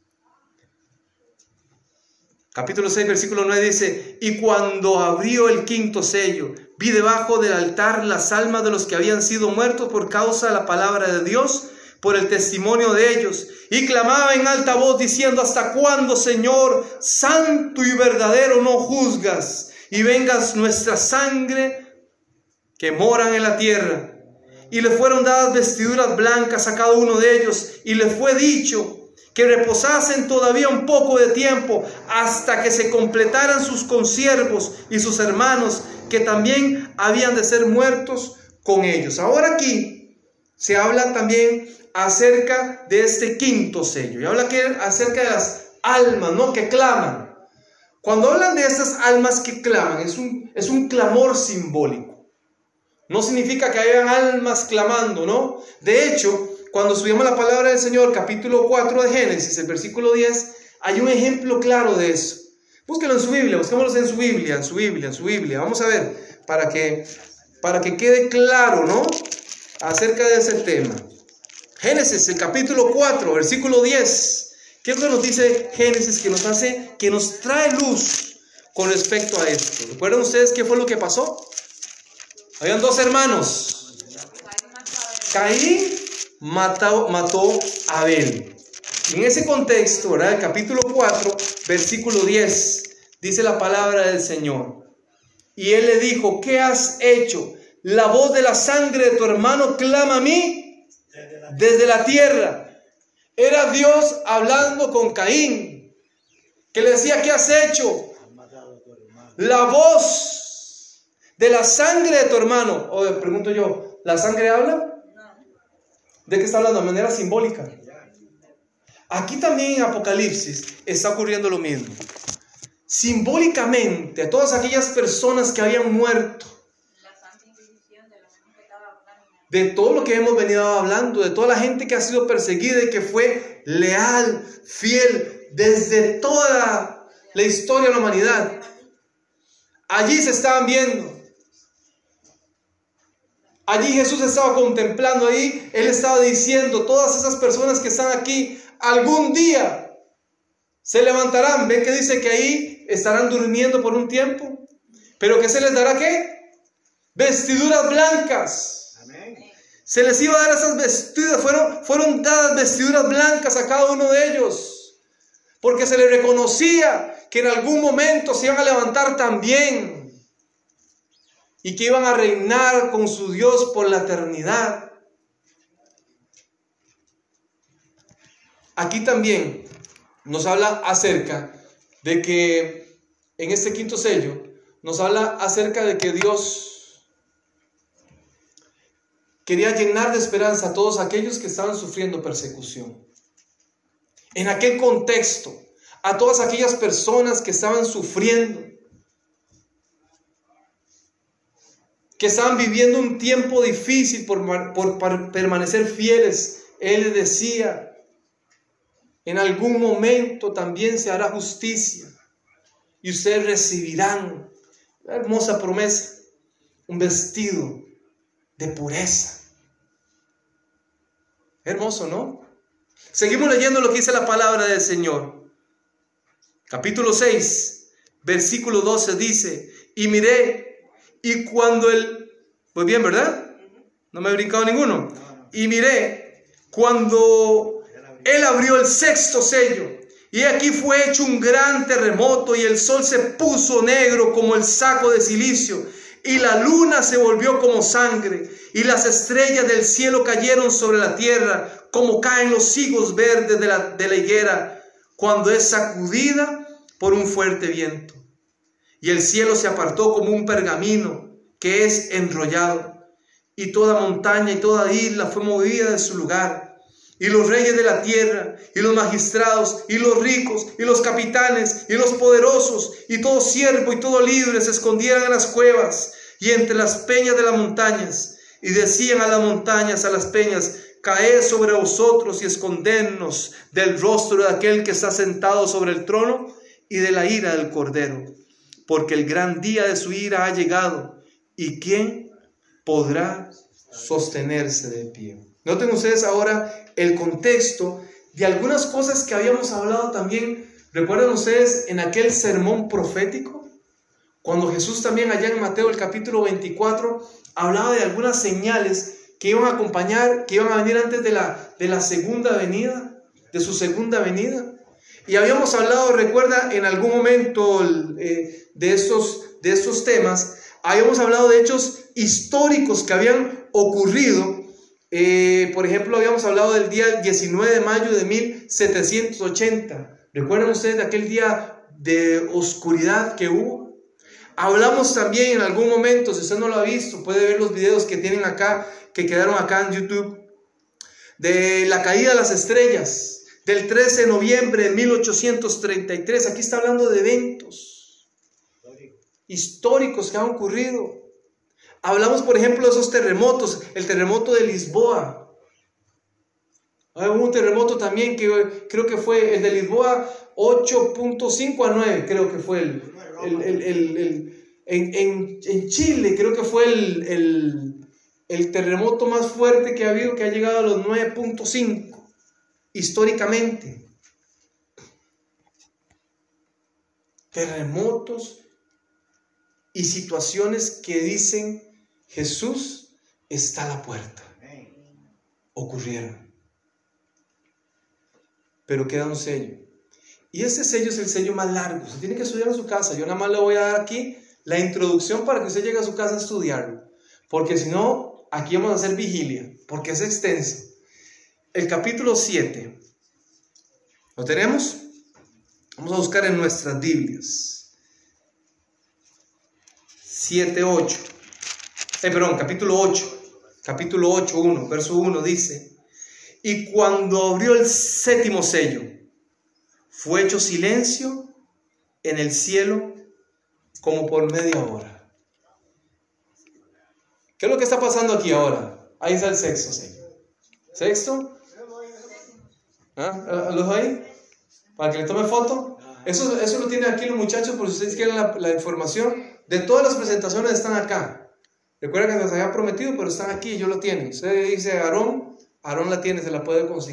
Capítulo 6, versículo 9 dice, y cuando abrió el quinto sello, vi debajo del altar las almas de los que habían sido muertos por causa de la palabra de Dios, por el testimonio de ellos, y clamaba en alta voz diciendo, ¿hasta cuándo, Señor, santo y verdadero, no juzgas y vengas nuestra sangre que moran en la tierra? y le fueron dadas vestiduras blancas a cada uno de ellos, y le fue dicho que reposasen todavía un poco de tiempo hasta que se completaran sus consiervos y sus hermanos, que también habían de ser muertos con ellos. Ahora aquí se habla también acerca de este quinto sello, y habla que acerca de las almas, ¿no? Que claman. Cuando hablan de estas almas que claman, es un, es un clamor simbólico. No significa que hayan almas clamando, ¿no? De hecho, cuando estudiamos la palabra del Señor, capítulo 4 de Génesis, el versículo 10, hay un ejemplo claro de eso. Búsquelo en su Biblia, busquémoslo en su Biblia, en su Biblia, en su Biblia. Vamos a ver, para que, para que quede claro, ¿no? Acerca de ese tema. Génesis, el capítulo 4, versículo 10. ¿Qué es lo que nos dice Génesis que nos hace, que nos trae luz con respecto a esto? ¿Recuerdan ustedes qué fue lo que pasó? Habían dos hermanos. Caín mató, mató a Abel. En ese contexto, ¿verdad? El capítulo 4, versículo 10, dice la palabra del Señor. Y él le dijo, ¿qué has hecho? La voz de la sangre de tu hermano clama a mí
Desde la
tierra. Era Dios hablando con Caín, que le decía, ¿qué has hecho? La voz de la sangre de tu hermano. O pregunto yo, ¿la sangre habla? ¿De qué está hablando? De manera simbólica. Aquí también en Apocalipsis está ocurriendo lo mismo. Simbólicamente, a todas aquellas personas que habían muerto,
de
todo lo que hemos venido hablando, de toda la gente que ha sido perseguida y que fue leal, fiel, desde toda la historia de la humanidad. Allí se estaban viendo. Allí Jesús estaba contemplando ahí, Él estaba diciendo, todas esas personas que están aquí, algún día se levantarán. ¿Ven que dice que ahí estarán durmiendo por un tiempo? Pero que se les dará qué? Vestiduras blancas. Se les iba a dar esas vestiduras, fueron, fueron dadas vestiduras blancas a cada uno de ellos. Porque se les reconocía que en algún momento se iban a levantar también y que iban a reinar con su Dios por la eternidad. Aquí también nos habla acerca de que en este quinto sello nos habla acerca de que Dios quería llenar de esperanza a todos aquellos que estaban sufriendo persecución. En aquel contexto, a todas aquellas personas que estaban sufriendo, que estaban viviendo un tiempo difícil por, por, permanecer fieles. Él decía, en algún momento también se hará justicia y ustedes recibirán, una hermosa promesa, un vestido de pureza. Hermoso, ¿no? Seguimos leyendo lo que dice la palabra del Señor. Capítulo 6, versículo 12 dice, y miré y cuando él, pues bien, ¿verdad? No me he brincado ninguno. Y miré, cuando él abrió el sexto sello, y aquí fue hecho un gran terremoto, y el sol se puso negro como el saco de silicio, y la luna se volvió como sangre, y las estrellas del cielo cayeron sobre la tierra, como caen los higos verdes de la, de la higuera, cuando es sacudida por un fuerte viento y el cielo se apartó como un pergamino que es enrollado, y toda montaña y toda isla fue movida de su lugar, y los reyes de la tierra, y los magistrados, y los ricos, y los capitanes, y los poderosos, y todo siervo y todo libre se escondieron en las cuevas y entre las peñas de las montañas, y decían a las montañas, a las peñas, caed sobre vosotros y escondernos del rostro de aquel que está sentado sobre el trono y de la ira del cordero porque el gran día de su ira ha llegado. ¿Y quién podrá sostenerse de pie? Noten ustedes ahora el contexto de algunas cosas que habíamos hablado también. ¿Recuerdan ustedes en aquel sermón profético? Cuando Jesús también allá en Mateo el capítulo 24 hablaba de algunas señales que iban a acompañar, que iban a venir antes de la, de la segunda venida, de su segunda venida. Y habíamos hablado, recuerda, en algún momento eh, de, estos, de temas, habíamos hablado de hechos históricos que habían ocurrido. Eh, por ejemplo, habíamos hablado del día 19 de mayo de 1780. ¿Recuerdan ustedes de aquel día de oscuridad que hubo? Hablamos también en algún momento, si usted no lo ha visto, puede ver los videos que tienen acá, que quedaron acá en YouTube, de la caída de las estrellas del 13 de noviembre de 1833. Aquí está hablando de eventos históricos que han ocurrido. Hablamos, por ejemplo, de esos terremotos, el terremoto de Lisboa. Hubo un terremoto también que creo que fue el de Lisboa 8.5 a 9, creo que fue el, en, en, Chile, creo que fue el, el terremoto más fuerte que ha habido, que ha llegado a los 9.5 históricamente. Terremotos y situaciones que dicen Jesús está a la puerta. Ocurrieron. Pero queda un sello. Y ese sello es el sello más largo. Se tiene que estudiar en su casa. Yo nada más le voy a dar aquí la introducción para que usted llegue a su casa a estudiarlo. Porque si no, aquí vamos a hacer vigilia. Porque es extenso el capítulo 7. ¿Lo tenemos? Vamos a buscar en nuestras Biblias. 7, 8. Eh, perdón, capítulo 8. Capítulo 8, 1, verso 1 dice, y cuando abrió el séptimo sello, fue hecho silencio en el cielo como por media hora. ¿Qué es lo que está pasando aquí ahora? Ahí está el sexto sello. ¿Sexto? ¿Ah? ¿Los ahí? Para que le tome foto. Eso, eso lo tienen aquí los muchachos por si ustedes quieren la, información De todas las presentaciones están acá. Recuerda que nos había prometido, pero están aquí, yo lo tiene. Usted dice Aarón, Aarón la tiene, se la puede conseguir.